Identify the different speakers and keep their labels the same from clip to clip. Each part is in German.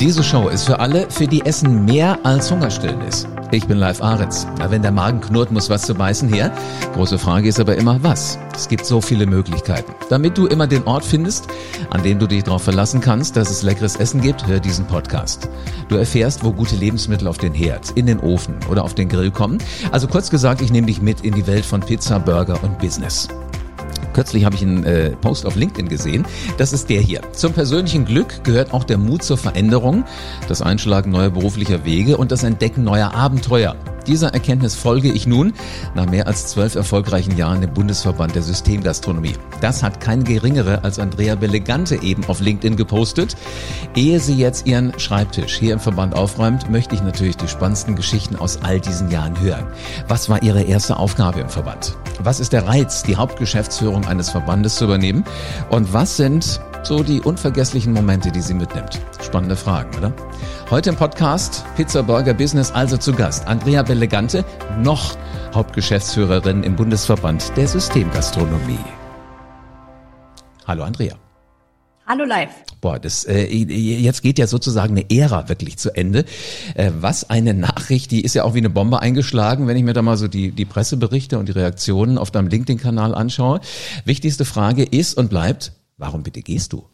Speaker 1: Diese Show ist für alle, für die Essen mehr als Hungerstillen ist. Ich bin Live Aritz. Wenn der Magen knurrt, muss was zu beißen her. Große Frage ist aber immer, was? Es gibt so viele Möglichkeiten. Damit du immer den Ort findest, an dem du dich darauf verlassen kannst, dass es leckeres Essen gibt, hör diesen Podcast. Du erfährst, wo gute Lebensmittel auf den Herd, in den Ofen oder auf den Grill kommen. Also kurz gesagt, ich nehme dich mit in die Welt von Pizza, Burger und Business. Kürzlich habe ich einen äh, Post auf LinkedIn gesehen. Das ist der hier. Zum persönlichen Glück gehört auch der Mut zur Veränderung, das Einschlagen neuer beruflicher Wege und das Entdecken neuer Abenteuer. Dieser Erkenntnis folge ich nun nach mehr als zwölf erfolgreichen Jahren im Bundesverband der Systemgastronomie. Das hat kein geringere als Andrea Belegante eben auf LinkedIn gepostet. Ehe sie jetzt ihren Schreibtisch hier im Verband aufräumt, möchte ich natürlich die spannendsten Geschichten aus all diesen Jahren hören. Was war ihre erste Aufgabe im Verband? Was ist der Reiz, die Hauptgeschäftsführung eines Verbandes zu übernehmen? Und was sind so die unvergesslichen Momente, die sie mitnimmt? Spannende Fragen, oder? Heute im Podcast Pizza Burger Business also zu Gast Andrea Bellegante, noch Hauptgeschäftsführerin im Bundesverband der Systemgastronomie. Hallo Andrea.
Speaker 2: Hallo live.
Speaker 1: Boah, das äh, jetzt geht ja sozusagen eine Ära wirklich zu Ende. Äh, was eine Nachricht, die ist ja auch wie eine Bombe eingeschlagen, wenn ich mir da mal so die die Presseberichte und die Reaktionen auf deinem LinkedIn-Kanal anschaue. Wichtigste Frage ist und bleibt: Warum bitte gehst du?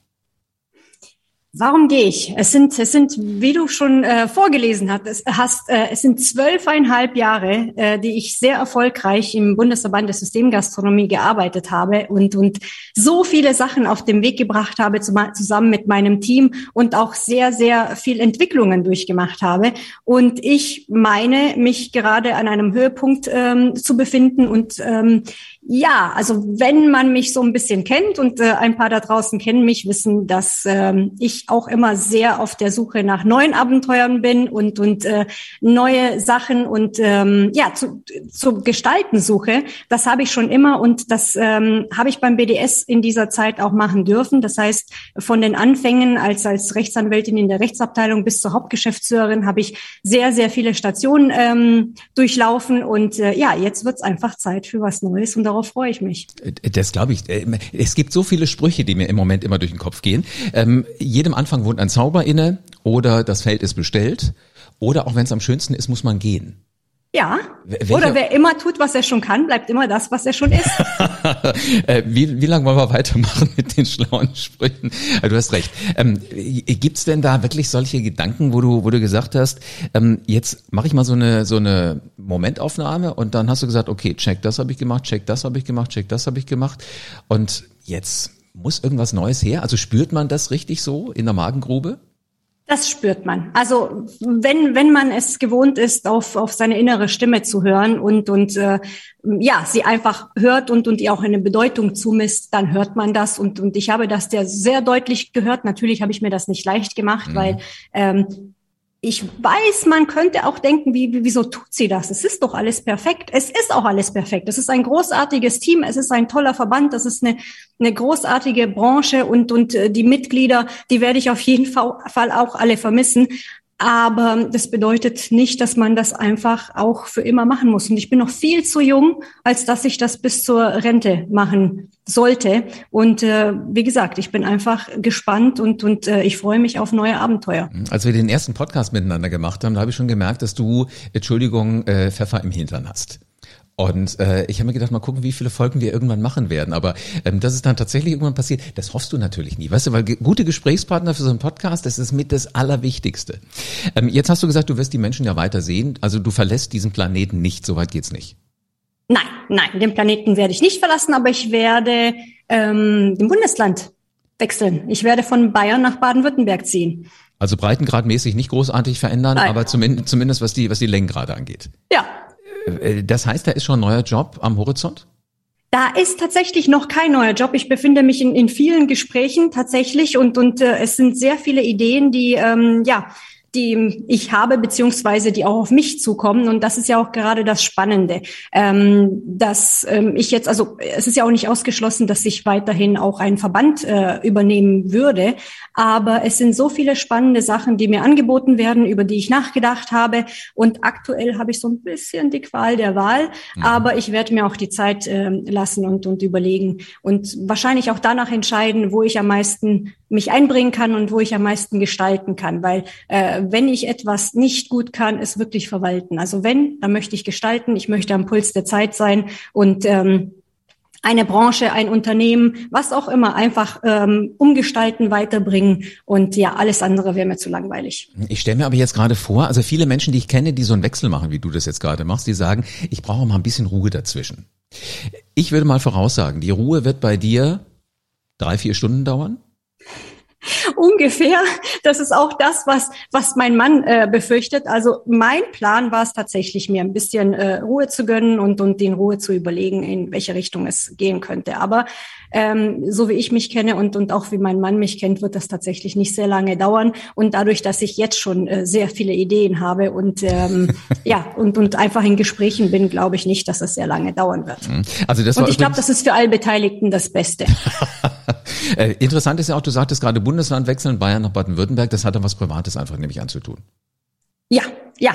Speaker 2: Warum gehe ich? Es sind, es sind, wie du schon äh, vorgelesen hast, es, hast äh, es sind zwölfeinhalb Jahre, äh, die ich sehr erfolgreich im Bundesverband der Systemgastronomie gearbeitet habe und und so viele Sachen auf den Weg gebracht habe zum, zusammen mit meinem Team und auch sehr sehr viel Entwicklungen durchgemacht habe. Und ich meine, mich gerade an einem Höhepunkt ähm, zu befinden und ähm, ja, also wenn man mich so ein bisschen kennt und äh, ein paar da draußen kennen mich, wissen, dass ähm, ich auch immer sehr auf der Suche nach neuen Abenteuern bin und und äh, neue Sachen und ähm, ja zu, zu gestalten suche. Das habe ich schon immer und das ähm, habe ich beim BDS in dieser Zeit auch machen dürfen. Das heißt, von den Anfängen als als Rechtsanwältin in der Rechtsabteilung bis zur Hauptgeschäftsführerin habe ich sehr sehr viele Stationen ähm, durchlaufen und äh, ja, jetzt wird's einfach Zeit für was Neues und darauf freue ich mich.
Speaker 1: Das glaube ich. Äh, es gibt so viele Sprüche, die mir im Moment immer durch den Kopf gehen. Ähm, jedem Anfang wohnt ein Zauber inne oder das Feld ist bestellt oder auch wenn es am schönsten ist, muss man gehen.
Speaker 2: Ja. Welche? Oder wer immer tut, was er schon kann, bleibt immer das, was er schon ist.
Speaker 1: Äh, wie, wie lange wollen wir weitermachen mit den schlauen Sprüchen? Äh, du hast recht. Ähm, Gibt denn da wirklich solche Gedanken, wo du, wo du gesagt hast, ähm, jetzt mache ich mal so eine, so eine Momentaufnahme und dann hast du gesagt, okay, check, das habe ich gemacht, check, das habe ich gemacht, check, das habe ich gemacht und jetzt muss irgendwas Neues her? Also spürt man das richtig so in der Magengrube?
Speaker 2: Das spürt man. Also wenn wenn man es gewohnt ist, auf auf seine innere Stimme zu hören und und äh, ja sie einfach hört und und ihr auch eine Bedeutung zumisst, dann hört man das und und ich habe das der sehr deutlich gehört. Natürlich habe ich mir das nicht leicht gemacht, mhm. weil ähm, ich weiß, man könnte auch denken, wie, wie, wieso tut sie das? Es ist doch alles perfekt. Es ist auch alles perfekt. Es ist ein großartiges Team. Es ist ein toller Verband. Das ist eine, eine großartige Branche und, und äh, die Mitglieder, die werde ich auf jeden Fall auch alle vermissen. Aber das bedeutet nicht, dass man das einfach auch für immer machen muss. Und ich bin noch viel zu jung, als dass ich das bis zur Rente machen sollte. Und äh, wie gesagt, ich bin einfach gespannt und, und äh, ich freue mich auf neue Abenteuer.
Speaker 1: Als wir den ersten Podcast miteinander gemacht haben, da habe ich schon gemerkt, dass du, Entschuldigung, äh, Pfeffer im Hintern hast. Und äh, ich habe mir gedacht, mal gucken, wie viele Folgen wir irgendwann machen werden. Aber ähm, das ist dann tatsächlich irgendwann passiert. Das hoffst du natürlich nie, weißt du, weil gute Gesprächspartner für so einen Podcast, das ist mit das Allerwichtigste. Ähm, jetzt hast du gesagt, du wirst die Menschen ja weiter sehen. Also du verlässt diesen Planeten nicht, soweit geht's nicht.
Speaker 2: Nein, nein, den Planeten werde ich nicht verlassen, aber ich werde ähm, den Bundesland wechseln. Ich werde von Bayern nach Baden-Württemberg ziehen.
Speaker 1: Also breitengradmäßig nicht großartig verändern, Nein. aber zumindest, zumindest was die, was die Längengrade angeht.
Speaker 2: Ja,
Speaker 1: das heißt, da ist schon ein neuer Job am Horizont?
Speaker 2: Da ist tatsächlich noch kein neuer Job. Ich befinde mich in, in vielen Gesprächen tatsächlich und, und äh, es sind sehr viele Ideen, die ähm, ja die ich habe, beziehungsweise die auch auf mich zukommen. Und das ist ja auch gerade das Spannende, ähm, dass ähm, ich jetzt, also es ist ja auch nicht ausgeschlossen, dass ich weiterhin auch einen Verband äh, übernehmen würde. Aber es sind so viele spannende Sachen, die mir angeboten werden, über die ich nachgedacht habe. Und aktuell habe ich so ein bisschen die Qual der Wahl. Mhm. Aber ich werde mir auch die Zeit äh, lassen und, und überlegen und wahrscheinlich auch danach entscheiden, wo ich am meisten mich einbringen kann und wo ich am meisten gestalten kann. Weil äh, wenn ich etwas nicht gut kann, es wirklich verwalten. Also wenn, dann möchte ich gestalten, ich möchte am Puls der Zeit sein und ähm, eine Branche, ein Unternehmen, was auch immer, einfach ähm, umgestalten, weiterbringen und ja, alles andere wäre mir zu langweilig.
Speaker 1: Ich stelle mir aber jetzt gerade vor, also viele Menschen, die ich kenne, die so einen Wechsel machen, wie du das jetzt gerade machst, die sagen, ich brauche mal ein bisschen Ruhe dazwischen. Ich würde mal voraussagen, die Ruhe wird bei dir drei, vier Stunden dauern?
Speaker 2: Ungefähr. Das ist auch das, was, was mein Mann äh, befürchtet. Also mein Plan war es tatsächlich, mir ein bisschen äh, Ruhe zu gönnen und, und den Ruhe zu überlegen, in welche Richtung es gehen könnte. Aber ähm, so wie ich mich kenne und, und auch wie mein Mann mich kennt, wird das tatsächlich nicht sehr lange dauern. Und dadurch, dass ich jetzt schon äh, sehr viele Ideen habe und ähm, ja, und, und einfach in Gesprächen bin, glaube ich nicht, dass es sehr lange dauern wird. Mhm. Also das und ich glaube, das ist für alle Beteiligten das Beste.
Speaker 1: Äh, interessant ist ja auch, du sagtest gerade Bundesland wechseln, Bayern nach Baden-Württemberg, das hat dann was Privates einfach nämlich anzutun.
Speaker 2: Ja, ja,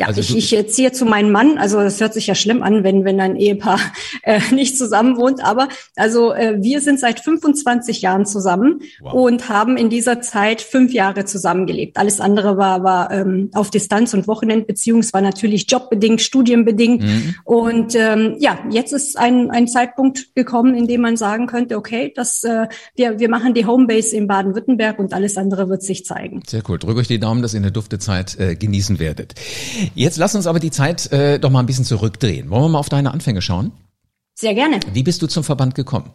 Speaker 2: ja, also ich, ich ziehe zu meinem Mann. Also das hört sich ja schlimm an, wenn wenn ein Ehepaar äh, nicht zusammen wohnt. Aber also äh, wir sind seit 25 Jahren zusammen wow. und haben in dieser Zeit fünf Jahre zusammengelebt. Alles andere war war ähm, auf Distanz und Wochenendbeziehung. Es war natürlich jobbedingt, studienbedingt. Mhm. Und ähm, ja, jetzt ist ein ein Zeitpunkt gekommen, in dem man sagen könnte, okay, das äh, wir wir machen die Homebase in Baden-Württemberg und alles andere wird sich zeigen.
Speaker 1: Sehr cool. Drücke euch die Daumen, dass ihr eine Duftezeit äh, genießen werdet. Jetzt lass uns aber die Zeit äh, doch mal ein bisschen zurückdrehen. Wollen wir mal auf deine Anfänge schauen?
Speaker 2: Sehr gerne.
Speaker 1: Wie bist du zum Verband gekommen?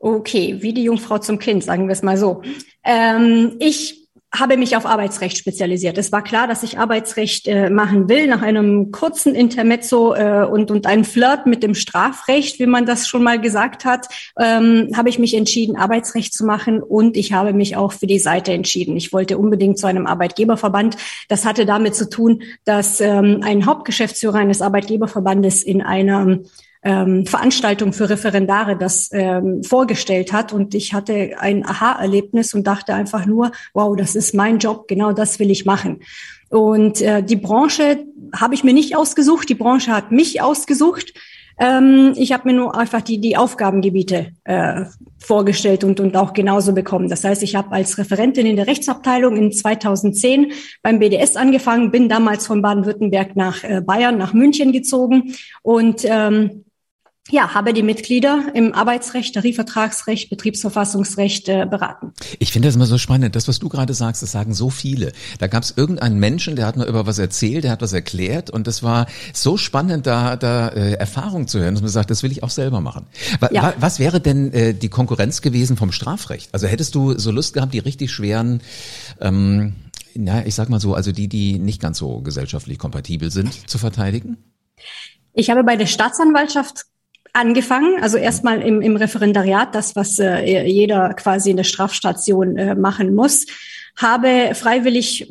Speaker 2: Okay, wie die Jungfrau zum Kind, sagen wir es mal so. Ähm, ich habe mich auf Arbeitsrecht spezialisiert. Es war klar, dass ich Arbeitsrecht äh, machen will. Nach einem kurzen Intermezzo äh, und, und einem Flirt mit dem Strafrecht, wie man das schon mal gesagt hat, ähm, habe ich mich entschieden, Arbeitsrecht zu machen und ich habe mich auch für die Seite entschieden. Ich wollte unbedingt zu einem Arbeitgeberverband. Das hatte damit zu tun, dass ähm, ein Hauptgeschäftsführer eines Arbeitgeberverbandes in einer ähm, Veranstaltung für Referendare das ähm, vorgestellt hat. Und ich hatte ein Aha-Erlebnis und dachte einfach nur, wow, das ist mein Job, genau das will ich machen. Und äh, die Branche habe ich mir nicht ausgesucht, die Branche hat mich ausgesucht. Ähm, ich habe mir nur einfach die, die Aufgabengebiete äh, vorgestellt und, und auch genauso bekommen. Das heißt, ich habe als Referentin in der Rechtsabteilung in 2010 beim BDS angefangen, bin damals von Baden-Württemberg nach äh, Bayern, nach München gezogen und ähm, ja, habe die Mitglieder im Arbeitsrecht, Tarifvertragsrecht, Betriebsverfassungsrecht äh, beraten.
Speaker 1: Ich finde das immer so spannend. Das, was du gerade sagst, das sagen so viele. Da gab es irgendeinen Menschen, der hat mir über was erzählt, der hat was erklärt und das war so spannend, da, da äh, Erfahrung zu hören, dass man sagt, das will ich auch selber machen. Wa ja. Was wäre denn äh, die Konkurrenz gewesen vom Strafrecht? Also hättest du so Lust gehabt, die richtig schweren ähm, na, ich sag mal so, also die, die nicht ganz so gesellschaftlich kompatibel sind, zu verteidigen?
Speaker 2: Ich habe bei der Staatsanwaltschaft angefangen, also erstmal im, im Referendariat, das, was äh, jeder quasi in der Strafstation äh, machen muss, habe freiwillig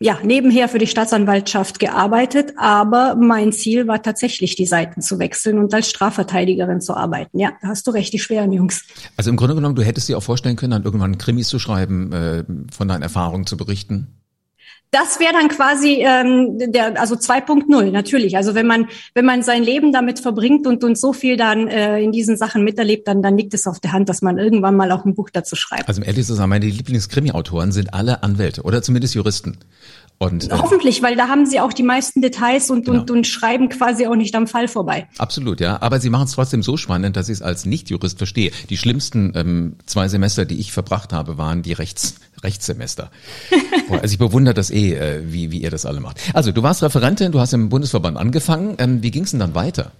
Speaker 2: ja, nebenher für die Staatsanwaltschaft gearbeitet, aber mein Ziel war tatsächlich, die Seiten zu wechseln und als Strafverteidigerin zu arbeiten. Ja, da hast du recht, die schweren Jungs.
Speaker 1: Also im Grunde genommen, du hättest dir auch vorstellen können, dann irgendwann Krimis zu schreiben, äh, von deinen Erfahrungen zu berichten?
Speaker 2: Das wäre dann quasi ähm, der also 2.0 natürlich. Also wenn man wenn man sein Leben damit verbringt und und so viel dann äh, in diesen Sachen miterlebt, dann dann liegt es auf der Hand, dass man irgendwann mal auch ein Buch dazu schreibt.
Speaker 1: Also um ehrlich zu sagen, meine Lieblingskrimi-Autoren sind alle Anwälte oder zumindest Juristen.
Speaker 2: Und, äh, Hoffentlich, weil da haben sie auch die meisten Details und, genau. und, und schreiben quasi auch nicht am Fall vorbei.
Speaker 1: Absolut, ja. Aber sie machen es trotzdem so spannend, dass ich es als Nicht-Jurist verstehe. Die schlimmsten ähm, zwei Semester, die ich verbracht habe, waren die Rechts Rechtssemester. also ich bewundere das eh, äh, wie, wie ihr das alle macht. Also du warst Referentin, du hast im Bundesverband angefangen. Ähm, wie ging es denn dann weiter?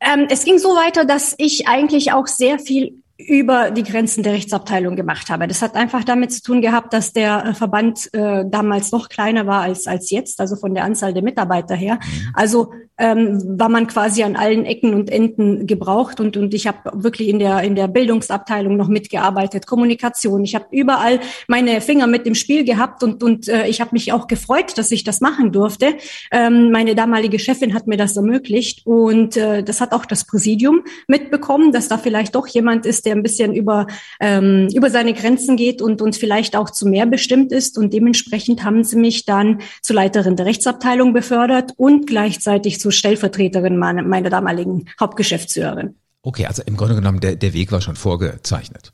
Speaker 2: Ähm, es ging so weiter, dass ich eigentlich auch sehr viel über die Grenzen der Rechtsabteilung gemacht habe. Das hat einfach damit zu tun gehabt, dass der äh, Verband äh, damals noch kleiner war als, als jetzt, also von der Anzahl der Mitarbeiter her. Mhm. Also ähm, war man quasi an allen Ecken und Enden gebraucht und und ich habe wirklich in der in der Bildungsabteilung noch mitgearbeitet, Kommunikation. Ich habe überall meine Finger mit im Spiel gehabt und und äh, ich habe mich auch gefreut, dass ich das machen durfte. Ähm, meine damalige Chefin hat mir das ermöglicht und äh, das hat auch das Präsidium mitbekommen, dass da vielleicht doch jemand ist, der ein bisschen über ähm, über seine Grenzen geht und und vielleicht auch zu mehr bestimmt ist und dementsprechend haben sie mich dann zur Leiterin der Rechtsabteilung befördert und gleichzeitig zur Stellvertreterin meiner, meiner damaligen Hauptgeschäftsführerin.
Speaker 1: Okay, also im Grunde genommen, der, der Weg war schon vorgezeichnet.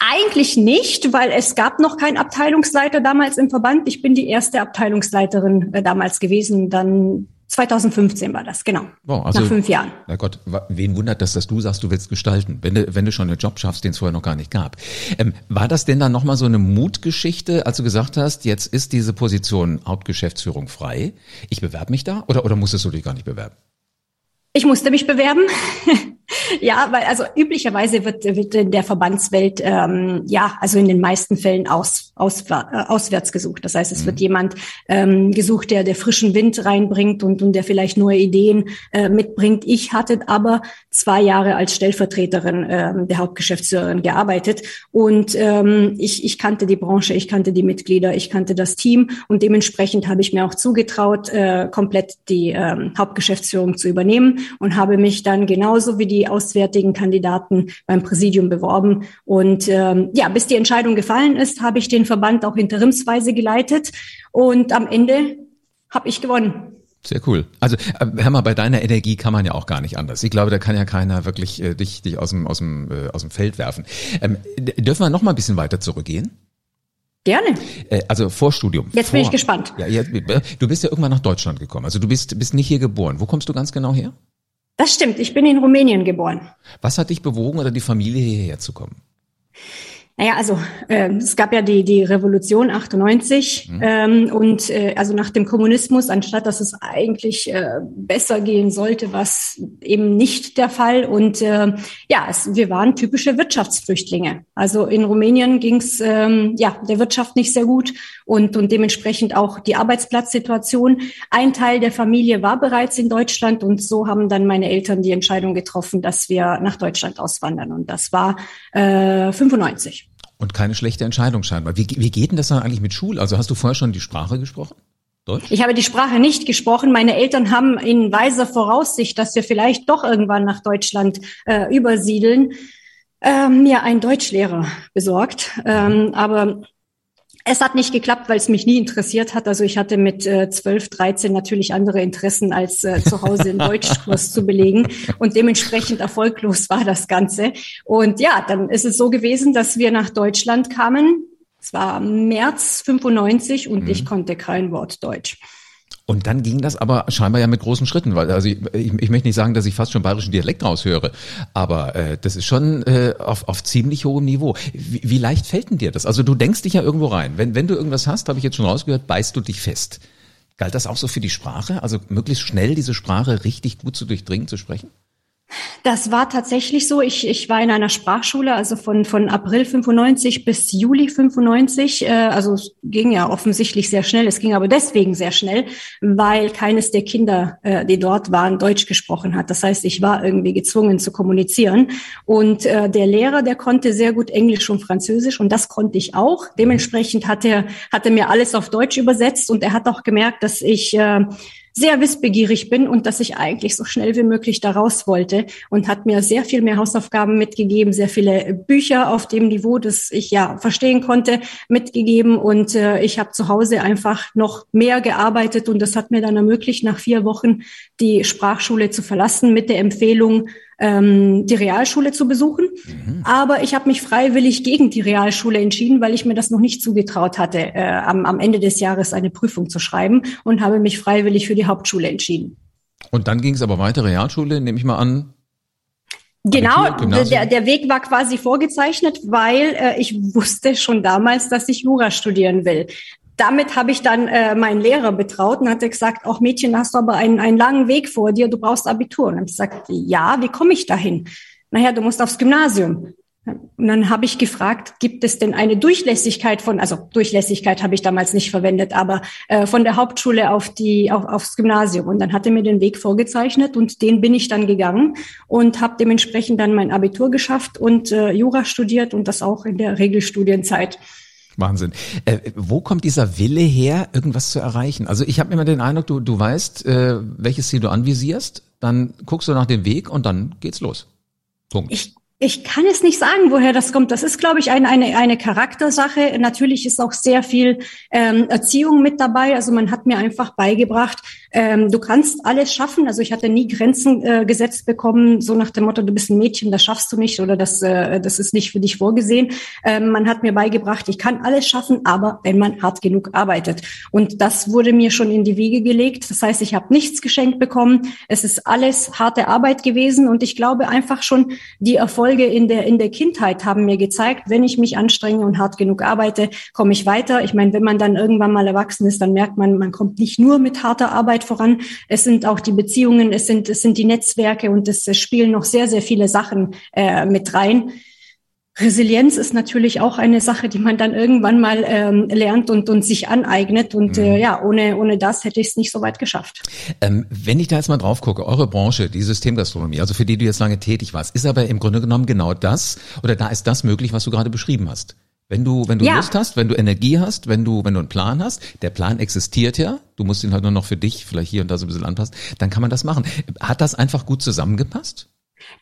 Speaker 2: Eigentlich nicht, weil es gab noch keinen Abteilungsleiter damals im Verband. Ich bin die erste Abteilungsleiterin äh, damals gewesen. Dann 2015 war das, genau.
Speaker 1: Wow, also, nach fünf Jahren. Na Gott, wen wundert das, dass du sagst, du willst gestalten, wenn du, wenn du schon einen Job schaffst, den es vorher noch gar nicht gab. Ähm, war das denn dann nochmal so eine Mutgeschichte, als du gesagt hast, jetzt ist diese Position Hauptgeschäftsführung frei, ich bewerbe mich da oder, oder musstest du dich gar nicht bewerben?
Speaker 2: Ich musste mich bewerben. ja, weil also üblicherweise wird, wird in der Verbandswelt ähm, ja also in den meisten Fällen aus, aus, äh, auswärts gesucht. Das heißt, es mhm. wird jemand ähm, gesucht, der der frischen Wind reinbringt und, und der vielleicht neue Ideen äh, mitbringt. Ich hatte aber zwei Jahre als Stellvertreterin ähm, der Hauptgeschäftsführerin gearbeitet und ähm, ich, ich kannte die Branche, ich kannte die Mitglieder, ich kannte das Team und dementsprechend habe ich mir auch zugetraut, äh, komplett die ähm, Hauptgeschäftsführung zu übernehmen und habe mich dann genauso wie die auswärtigen Kandidaten beim Präsidium beworben. Und ähm, ja, bis die Entscheidung gefallen ist, habe ich den Verband auch interimsweise geleitet und am Ende habe ich gewonnen.
Speaker 1: Sehr cool. Also äh, hör mal, bei deiner Energie kann man ja auch gar nicht anders. Ich glaube, da kann ja keiner wirklich äh, dich, dich aus, dem, aus, dem, äh, aus dem Feld werfen. Ähm, dürfen wir noch mal ein bisschen weiter zurückgehen?
Speaker 2: Gerne.
Speaker 1: Äh, also Vorstudium.
Speaker 2: Jetzt
Speaker 1: vor,
Speaker 2: bin ich gespannt.
Speaker 1: Ja, ja, du bist ja irgendwann nach Deutschland gekommen. Also du bist, bist nicht hier geboren. Wo kommst du ganz genau her?
Speaker 2: Das stimmt. Ich bin in Rumänien geboren.
Speaker 1: Was hat dich bewogen oder die Familie hierher zu kommen?
Speaker 2: Naja, also äh, es gab ja die, die Revolution 98 mhm. ähm, und äh, also nach dem Kommunismus, anstatt dass es eigentlich äh, besser gehen sollte, was eben nicht der Fall. Und äh, ja, es, wir waren typische Wirtschaftsflüchtlinge. Also in Rumänien ging es ähm, ja der Wirtschaft nicht sehr gut und, und dementsprechend auch die Arbeitsplatzsituation. Ein Teil der Familie war bereits in Deutschland und so haben dann meine Eltern die Entscheidung getroffen, dass wir nach Deutschland auswandern. Und das war äh, 95.
Speaker 1: Und keine schlechte Entscheidung scheinbar. Wie, wie geht denn das dann eigentlich mit Schul? Also hast du vorher schon die Sprache gesprochen?
Speaker 2: Deutsch? Ich habe die Sprache nicht gesprochen. Meine Eltern haben in weiser Voraussicht, dass wir vielleicht doch irgendwann nach Deutschland äh, übersiedeln, äh, mir einen Deutschlehrer besorgt. Ähm, aber es hat nicht geklappt, weil es mich nie interessiert hat. Also ich hatte mit äh, 12, 13 natürlich andere Interessen, als äh, zu Hause einen Deutschkurs zu belegen. Und dementsprechend erfolglos war das Ganze. Und ja, dann ist es so gewesen, dass wir nach Deutschland kamen. Es war März 95 und mhm. ich konnte kein Wort Deutsch.
Speaker 1: Und dann ging das aber scheinbar ja mit großen Schritten, weil also ich, ich, ich möchte nicht sagen, dass ich fast schon bayerischen Dialekt raushöre, aber äh, das ist schon äh, auf, auf ziemlich hohem Niveau. Wie, wie leicht fällt denn dir das? Also du denkst dich ja irgendwo rein. Wenn, wenn du irgendwas hast, habe ich jetzt schon rausgehört, beißt du dich fest. Galt das auch so für die Sprache? Also möglichst schnell diese Sprache richtig gut zu durchdringen, zu sprechen?
Speaker 2: Das war tatsächlich so. Ich, ich war in einer Sprachschule, also von, von April 95 bis Juli 95. Äh, also es ging ja offensichtlich sehr schnell. Es ging aber deswegen sehr schnell, weil keines der Kinder, äh, die dort waren, Deutsch gesprochen hat. Das heißt, ich war irgendwie gezwungen zu kommunizieren. Und äh, der Lehrer, der konnte sehr gut Englisch und Französisch und das konnte ich auch. Dementsprechend hat er, hat er mir alles auf Deutsch übersetzt und er hat auch gemerkt, dass ich äh, sehr wissbegierig bin und dass ich eigentlich so schnell wie möglich da raus wollte und hat mir sehr viel mehr Hausaufgaben mitgegeben, sehr viele Bücher auf dem Niveau, das ich ja verstehen konnte, mitgegeben und äh, ich habe zu Hause einfach noch mehr gearbeitet und das hat mir dann ermöglicht, nach vier Wochen die Sprachschule zu verlassen mit der Empfehlung, ähm, die Realschule zu besuchen. Mhm. Aber ich habe mich freiwillig gegen die Realschule entschieden, weil ich mir das noch nicht zugetraut hatte, äh, am, am Ende des Jahres eine Prüfung zu schreiben und habe mich freiwillig für die Hauptschule entschieden.
Speaker 1: Und dann ging es aber weiter, Realschule, nehme ich mal an,
Speaker 2: Genau, der, der Weg war quasi vorgezeichnet, weil äh, ich wusste schon damals, dass ich Jura studieren will damit habe ich dann äh, meinen Lehrer betraut und hatte gesagt, auch Mädchen, hast du aber einen, einen langen Weg vor dir, du brauchst Abitur. Und ich gesagt, ja, wie komme ich dahin? Naja, du musst aufs Gymnasium. Und dann habe ich gefragt, gibt es denn eine Durchlässigkeit von, also Durchlässigkeit habe ich damals nicht verwendet, aber äh, von der Hauptschule auf die auf, aufs Gymnasium. Und dann hat er mir den Weg vorgezeichnet und den bin ich dann gegangen und habe dementsprechend dann mein Abitur geschafft und äh, Jura studiert und das auch in der Regelstudienzeit.
Speaker 1: Wahnsinn. Äh, wo kommt dieser Wille her, irgendwas zu erreichen? Also ich habe immer den Eindruck, du, du weißt, äh, welches Ziel du anvisierst, dann guckst du nach dem Weg und dann geht's los.
Speaker 2: Punkt. Ich ich kann es nicht sagen, woher das kommt. Das ist, glaube ich, eine, eine, eine Charaktersache. Natürlich ist auch sehr viel ähm, Erziehung mit dabei. Also man hat mir einfach beigebracht, ähm, du kannst alles schaffen. Also ich hatte nie Grenzen äh, gesetzt bekommen, so nach dem Motto, du bist ein Mädchen, das schaffst du nicht oder das, äh, das ist nicht für dich vorgesehen. Ähm, man hat mir beigebracht, ich kann alles schaffen, aber wenn man hart genug arbeitet. Und das wurde mir schon in die Wiege gelegt. Das heißt, ich habe nichts geschenkt bekommen. Es ist alles harte Arbeit gewesen und ich glaube einfach schon die Erfolge Erfolge in der, in der Kindheit haben mir gezeigt, wenn ich mich anstrenge und hart genug arbeite, komme ich weiter. Ich meine, wenn man dann irgendwann mal erwachsen ist, dann merkt man, man kommt nicht nur mit harter Arbeit voran. Es sind auch die Beziehungen, es sind, es sind die Netzwerke und es, spielen noch sehr, sehr viele Sachen äh, mit rein. Resilienz ist natürlich auch eine Sache, die man dann irgendwann mal ähm, lernt und, und sich aneignet. Und äh, mhm. ja, ohne, ohne das hätte ich es nicht so weit geschafft.
Speaker 1: Ähm, wenn ich da jetzt mal drauf gucke, eure Branche, die Systemgastronomie, also für die du jetzt lange tätig warst, ist aber im Grunde genommen genau das, oder da ist das möglich, was du gerade beschrieben hast. Wenn du, wenn du ja. Lust hast, wenn du Energie hast, wenn du, wenn du einen Plan hast, der Plan existiert ja, du musst ihn halt nur noch für dich vielleicht hier und da so ein bisschen anpassen, dann kann man das machen. Hat das einfach gut zusammengepasst?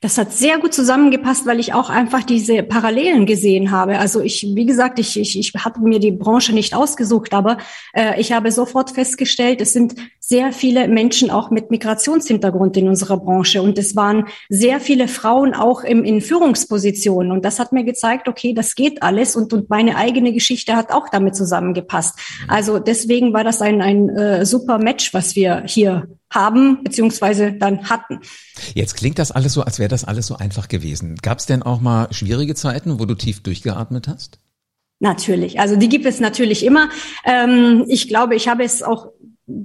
Speaker 2: Das hat sehr gut zusammengepasst, weil ich auch einfach diese Parallelen gesehen habe. Also ich, wie gesagt, ich, ich, ich hatte mir die Branche nicht ausgesucht, aber äh, ich habe sofort festgestellt, es sind sehr viele Menschen auch mit Migrationshintergrund in unserer Branche und es waren sehr viele Frauen auch im, in Führungspositionen und das hat mir gezeigt, okay, das geht alles und, und meine eigene Geschichte hat auch damit zusammengepasst. Also deswegen war das ein, ein äh, super Match, was wir hier haben beziehungsweise dann hatten.
Speaker 1: Jetzt klingt das alles so, als wäre das alles so einfach gewesen. Gab es denn auch mal schwierige Zeiten, wo du tief durchgeatmet hast?
Speaker 2: Natürlich. Also die gibt es natürlich immer. Ähm, ich glaube, ich habe es auch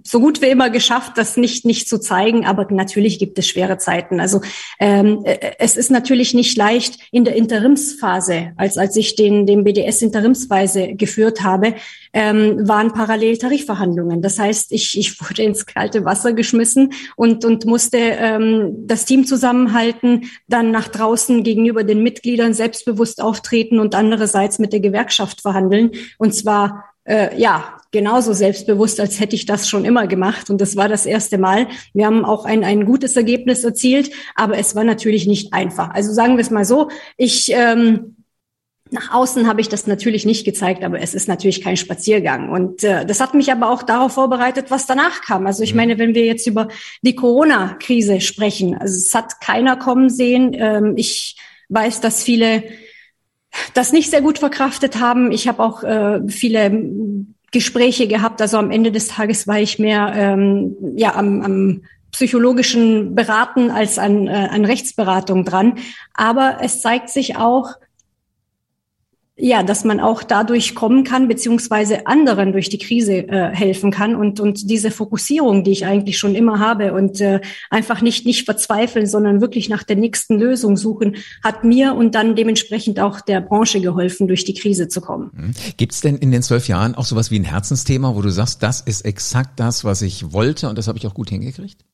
Speaker 2: so gut wie immer geschafft, das nicht nicht zu zeigen, aber natürlich gibt es schwere Zeiten. Also ähm, äh, es ist natürlich nicht leicht in der Interimsphase, als als ich den den BDS interimsweise geführt habe, ähm, waren parallel Tarifverhandlungen. Das heißt, ich ich wurde ins kalte Wasser geschmissen und und musste ähm, das Team zusammenhalten, dann nach draußen gegenüber den Mitgliedern selbstbewusst auftreten und andererseits mit der Gewerkschaft verhandeln und zwar äh, ja, genauso selbstbewusst, als hätte ich das schon immer gemacht. Und das war das erste Mal. Wir haben auch ein, ein gutes Ergebnis erzielt, aber es war natürlich nicht einfach. Also sagen wir es mal so, ich ähm, nach außen habe ich das natürlich nicht gezeigt, aber es ist natürlich kein Spaziergang. Und äh, das hat mich aber auch darauf vorbereitet, was danach kam. Also ich mhm. meine, wenn wir jetzt über die Corona-Krise sprechen, also es hat keiner kommen sehen. Ähm, ich weiß, dass viele das nicht sehr gut verkraftet haben. Ich habe auch äh, viele Gespräche gehabt. Also am Ende des Tages war ich mehr ähm, ja am, am psychologischen Beraten als an, äh, an Rechtsberatung dran. Aber es zeigt sich auch, ja, dass man auch dadurch kommen kann, beziehungsweise anderen durch die Krise äh, helfen kann und, und diese Fokussierung, die ich eigentlich schon immer habe und äh, einfach nicht, nicht verzweifeln, sondern wirklich nach der nächsten Lösung suchen, hat mir und dann dementsprechend auch der Branche geholfen, durch die Krise zu kommen.
Speaker 1: Mhm. Gibt es denn in den zwölf Jahren auch sowas wie ein Herzensthema, wo du sagst, das ist exakt das, was ich wollte und das habe ich auch gut hingekriegt?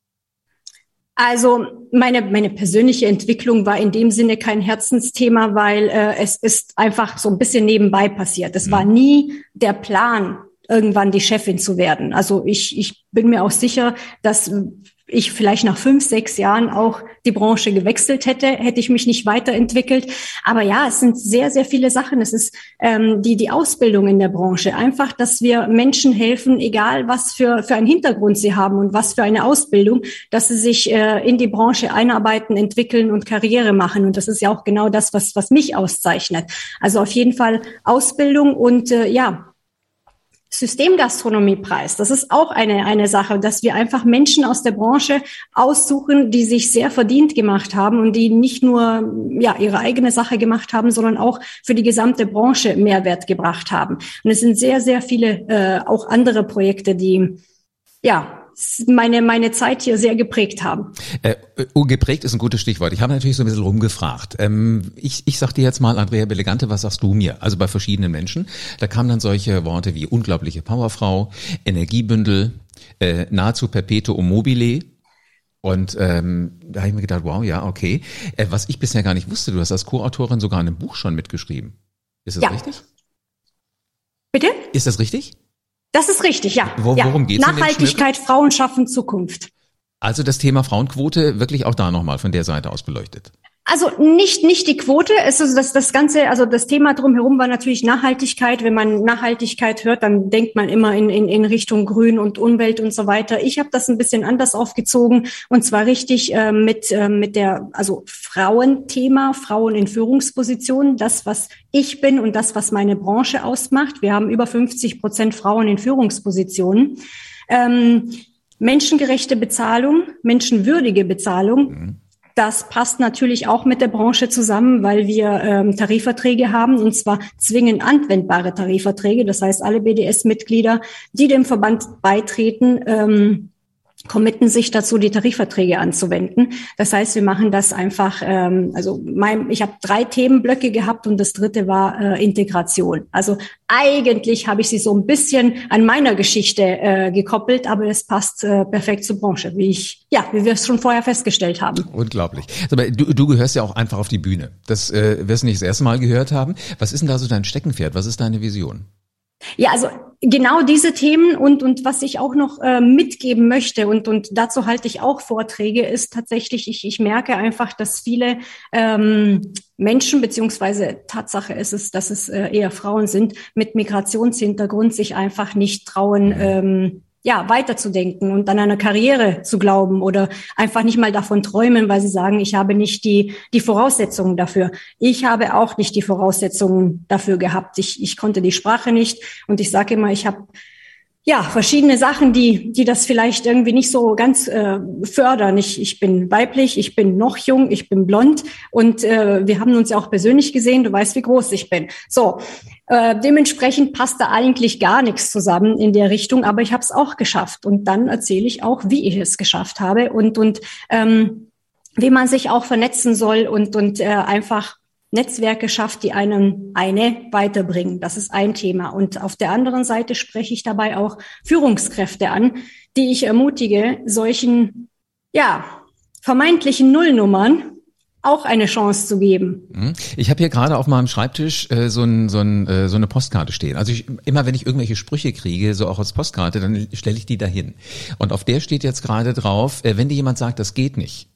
Speaker 2: Also meine, meine persönliche Entwicklung war in dem Sinne kein Herzensthema, weil äh, es ist einfach so ein bisschen nebenbei passiert. Es war mhm. nie der Plan, irgendwann die Chefin zu werden. Also ich, ich bin mir auch sicher, dass ich vielleicht nach fünf, sechs Jahren auch die Branche gewechselt hätte, hätte ich mich nicht weiterentwickelt. Aber ja, es sind sehr, sehr viele Sachen. Es ist ähm, die, die Ausbildung in der Branche. Einfach, dass wir Menschen helfen, egal was für, für einen Hintergrund sie haben und was für eine Ausbildung, dass sie sich äh, in die Branche einarbeiten, entwickeln und Karriere machen. Und das ist ja auch genau das, was, was mich auszeichnet. Also auf jeden Fall Ausbildung und äh, ja, Systemgastronomiepreis. Das ist auch eine, eine Sache, dass wir einfach Menschen aus der Branche aussuchen, die sich sehr verdient gemacht haben und die nicht nur ja, ihre eigene Sache gemacht haben, sondern auch für die gesamte Branche Mehrwert gebracht haben. Und es sind sehr, sehr viele äh, auch andere Projekte, die ja meine, meine Zeit hier sehr geprägt haben.
Speaker 1: Äh, oh, geprägt ist ein gutes Stichwort. Ich habe natürlich so ein bisschen rumgefragt. Ähm, ich, ich sag dir jetzt mal, Andrea Belegante, was sagst du mir? Also bei verschiedenen Menschen. Da kamen dann solche Worte wie unglaubliche Powerfrau, Energiebündel, äh, nahezu perpetuum mobile. Und ähm, da habe ich mir gedacht, wow, ja, okay. Äh, was ich bisher gar nicht wusste, du hast als Co-Autorin sogar ein Buch schon mitgeschrieben. Ist das ja. richtig?
Speaker 2: Bitte?
Speaker 1: Ist das richtig?
Speaker 2: Das ist richtig, ja.
Speaker 1: Wo,
Speaker 2: ja.
Speaker 1: worum geht's
Speaker 2: Nachhaltigkeit, Frauen schaffen Zukunft.
Speaker 1: Also das Thema Frauenquote wirklich auch da nochmal von der Seite aus beleuchtet.
Speaker 2: Also nicht nicht die Quote, es ist das das ganze, also das Thema drumherum war natürlich Nachhaltigkeit. Wenn man Nachhaltigkeit hört, dann denkt man immer in in, in Richtung Grün und Umwelt und so weiter. Ich habe das ein bisschen anders aufgezogen und zwar richtig äh, mit äh, mit der also Frauenthema, Frauen in Führungspositionen, das was ich bin und das was meine Branche ausmacht. Wir haben über 50 Prozent Frauen in Führungspositionen. Ähm, menschengerechte Bezahlung, menschenwürdige Bezahlung. Mhm das passt natürlich auch mit der Branche zusammen, weil wir ähm, Tarifverträge haben, und zwar zwingend anwendbare Tarifverträge. Das heißt, alle BDS-Mitglieder, die dem Verband beitreten, ähm, committen sich dazu, die Tarifverträge anzuwenden. Das heißt, wir machen das einfach, ähm, also mein, ich habe drei Themenblöcke gehabt und das dritte war äh, Integration. Also eigentlich habe ich sie so ein bisschen an meiner Geschichte äh, gekoppelt, aber es passt äh, perfekt zur Branche, wie ich, ja, wie wir es schon vorher festgestellt haben.
Speaker 1: Unglaublich. Aber du, du gehörst ja auch einfach auf die Bühne. Das äh, wirst du nicht das erste Mal gehört haben. Was ist denn da so dein Steckenpferd? Was ist deine Vision?
Speaker 2: Ja, also genau diese Themen und, und was ich auch noch äh, mitgeben möchte und, und dazu halte ich auch Vorträge, ist tatsächlich, ich, ich merke einfach, dass viele ähm, Menschen, beziehungsweise Tatsache ist es, dass es äh, eher Frauen sind, mit Migrationshintergrund sich einfach nicht trauen, ähm, ja, weiterzudenken und an eine Karriere zu glauben oder einfach nicht mal davon träumen, weil sie sagen, ich habe nicht die, die Voraussetzungen dafür. Ich habe auch nicht die Voraussetzungen dafür gehabt. Ich, ich konnte die Sprache nicht und ich sage immer, ich habe ja, verschiedene Sachen, die, die das vielleicht irgendwie nicht so ganz äh, fördern. Ich, ich bin weiblich, ich bin noch jung, ich bin blond und äh, wir haben uns ja auch persönlich gesehen. Du weißt, wie groß ich bin. So, äh, dementsprechend passt da eigentlich gar nichts zusammen in der Richtung, aber ich habe es auch geschafft. Und dann erzähle ich auch, wie ich es geschafft habe und, und ähm, wie man sich auch vernetzen soll und, und äh, einfach Netzwerke schafft, die einen eine weiterbringen. Das ist ein Thema. Und auf der anderen Seite spreche ich dabei auch Führungskräfte an, die ich ermutige, solchen, ja, vermeintlichen Nullnummern auch eine Chance zu geben.
Speaker 1: Mhm. Ich habe hier gerade auf meinem Schreibtisch äh, so, ein, so, ein, äh, so eine Postkarte stehen. Also ich, immer wenn ich irgendwelche Sprüche kriege, so auch als Postkarte, dann stelle ich die dahin. Und auf der steht jetzt gerade drauf, äh, wenn dir jemand sagt, das geht nicht,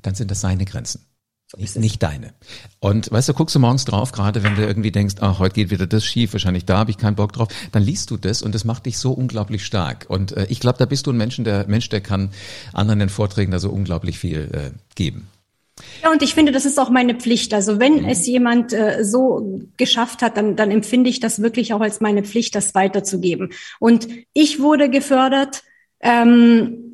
Speaker 1: dann sind das seine Grenzen. Nicht, nicht deine. Und weißt du, guckst du morgens drauf, gerade wenn du irgendwie denkst, ach, heute geht wieder das schief, wahrscheinlich da habe ich keinen Bock drauf, dann liest du das und das macht dich so unglaublich stark. Und äh, ich glaube, da bist du ein Mensch, der Mensch, der kann anderen in Vorträgen da so unglaublich viel äh, geben.
Speaker 2: Ja, und ich finde, das ist auch meine Pflicht. Also wenn mhm. es jemand äh, so geschafft hat, dann, dann empfinde ich das wirklich auch als meine Pflicht, das weiterzugeben. Und ich wurde gefördert. Ähm,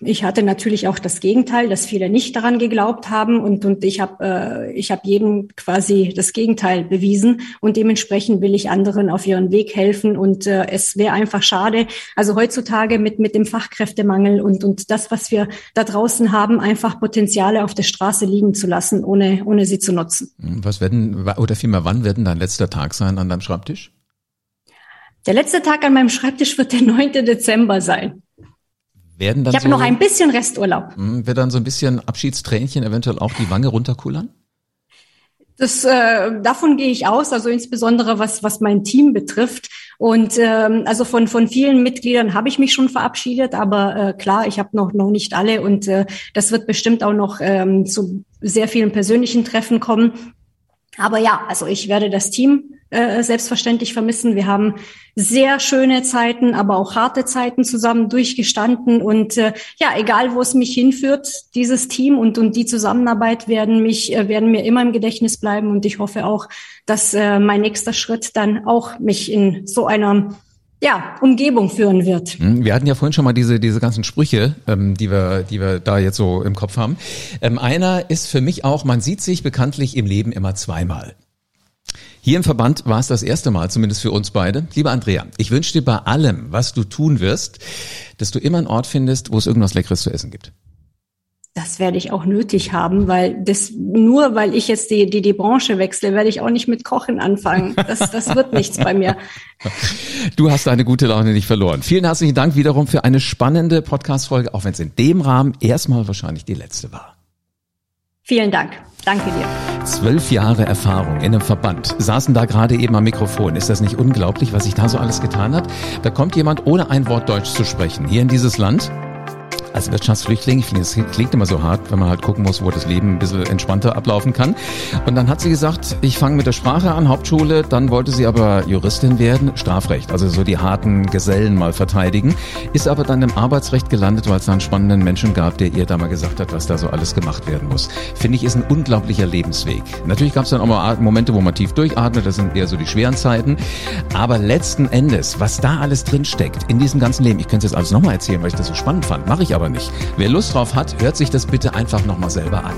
Speaker 2: ich hatte natürlich auch das Gegenteil, dass viele nicht daran geglaubt haben und und ich habe äh, ich habe jedem quasi das Gegenteil bewiesen und dementsprechend will ich anderen auf ihren Weg helfen und äh, es wäre einfach schade, also heutzutage mit mit dem Fachkräftemangel und und das was wir da draußen haben, einfach Potenziale auf der Straße liegen zu lassen, ohne ohne sie zu nutzen.
Speaker 1: Was werden oder vielmehr wann werden dein letzter Tag sein an deinem Schreibtisch?
Speaker 2: Der letzte Tag an meinem Schreibtisch wird der 9. Dezember sein.
Speaker 1: Werden dann
Speaker 2: ich habe
Speaker 1: so,
Speaker 2: noch ein bisschen Resturlaub.
Speaker 1: Hm, wird dann so ein bisschen Abschiedstränchen eventuell auch die Wange runterkullern?
Speaker 2: Das, äh, davon gehe ich aus, also insbesondere was, was mein Team betrifft. Und ähm, also von, von vielen Mitgliedern habe ich mich schon verabschiedet, aber äh, klar, ich habe noch, noch nicht alle und äh, das wird bestimmt auch noch ähm, zu sehr vielen persönlichen Treffen kommen. Aber ja, also ich werde das Team äh, selbstverständlich vermissen. Wir haben sehr schöne Zeiten, aber auch harte Zeiten zusammen durchgestanden. Und äh, ja, egal wo es mich hinführt, dieses Team und, und die Zusammenarbeit werden mich, äh, werden mir immer im Gedächtnis bleiben. Und ich hoffe auch, dass äh, mein nächster Schritt dann auch mich in so einer ja, Umgebung führen wird.
Speaker 1: Hm, wir hatten ja vorhin schon mal diese, diese ganzen Sprüche, ähm, die, wir, die wir da jetzt so im Kopf haben. Ähm, einer ist für mich auch, man sieht sich bekanntlich im Leben immer zweimal. Hier im Verband war es das erste Mal, zumindest für uns beide. Lieber Andrea, ich wünsche dir bei allem, was du tun wirst, dass du immer einen Ort findest, wo es irgendwas Leckeres zu essen gibt.
Speaker 2: Das werde ich auch nötig haben, weil das nur weil ich jetzt die, die, die Branche wechsle, werde ich auch nicht mit Kochen anfangen. Das, das wird nichts bei mir.
Speaker 1: Du hast deine gute Laune nicht verloren. Vielen herzlichen Dank wiederum für eine spannende Podcast-Folge, auch wenn es in dem Rahmen erstmal wahrscheinlich die letzte war.
Speaker 2: Vielen Dank. Danke dir.
Speaker 1: Zwölf Jahre Erfahrung in einem Verband. Saßen da gerade eben am Mikrofon. Ist das nicht unglaublich, was sich da so alles getan hat? Da kommt jemand, ohne ein Wort Deutsch zu sprechen, hier in dieses Land als Wirtschaftsflüchtling, ich finde, es klingt immer so hart, wenn man halt gucken muss, wo das Leben ein bisschen entspannter ablaufen kann. Und dann hat sie gesagt, ich fange mit der Sprache an, Hauptschule, dann wollte sie aber Juristin werden, Strafrecht, also so die harten Gesellen mal verteidigen, ist aber dann im Arbeitsrecht gelandet, weil es da einen spannenden Menschen gab, der ihr da mal gesagt hat, was da so alles gemacht werden muss. Finde ich, ist ein unglaublicher Lebensweg. Natürlich gab es dann auch mal Momente, wo man tief durchatmet, das sind eher so die schweren Zeiten, aber letzten Endes, was da alles drin steckt in diesem ganzen Leben, ich könnte es jetzt alles nochmal erzählen, weil ich das so spannend fand, mache ich aber aber nicht. Wer Lust drauf hat, hört sich das bitte einfach nochmal selber an.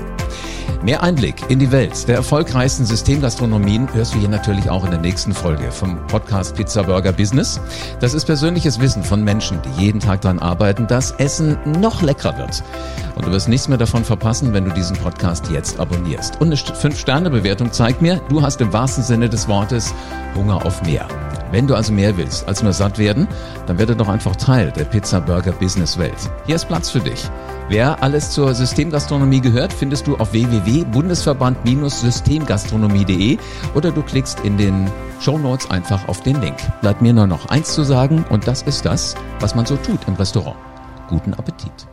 Speaker 1: Mehr Einblick in die Welt der erfolgreichsten Systemgastronomien hörst du hier natürlich auch in der nächsten Folge vom Podcast Pizza Burger Business. Das ist persönliches Wissen von Menschen, die jeden Tag daran arbeiten, dass Essen noch leckerer wird. Und du wirst nichts mehr davon verpassen, wenn du diesen Podcast jetzt abonnierst. Und eine 5-Sterne-Bewertung zeigt mir, du hast im wahrsten Sinne des Wortes Hunger auf mehr. Wenn du also mehr willst als nur satt werden, dann werde doch einfach Teil der Pizza Burger Business Welt. Hier ist Platz für dich. Wer alles zur Systemgastronomie gehört, findest du auf www.bundesverband-systemgastronomie.de oder du klickst in den Show Notes einfach auf den Link. Bleibt mir nur noch eins zu sagen und das ist das, was man so tut im Restaurant. Guten Appetit.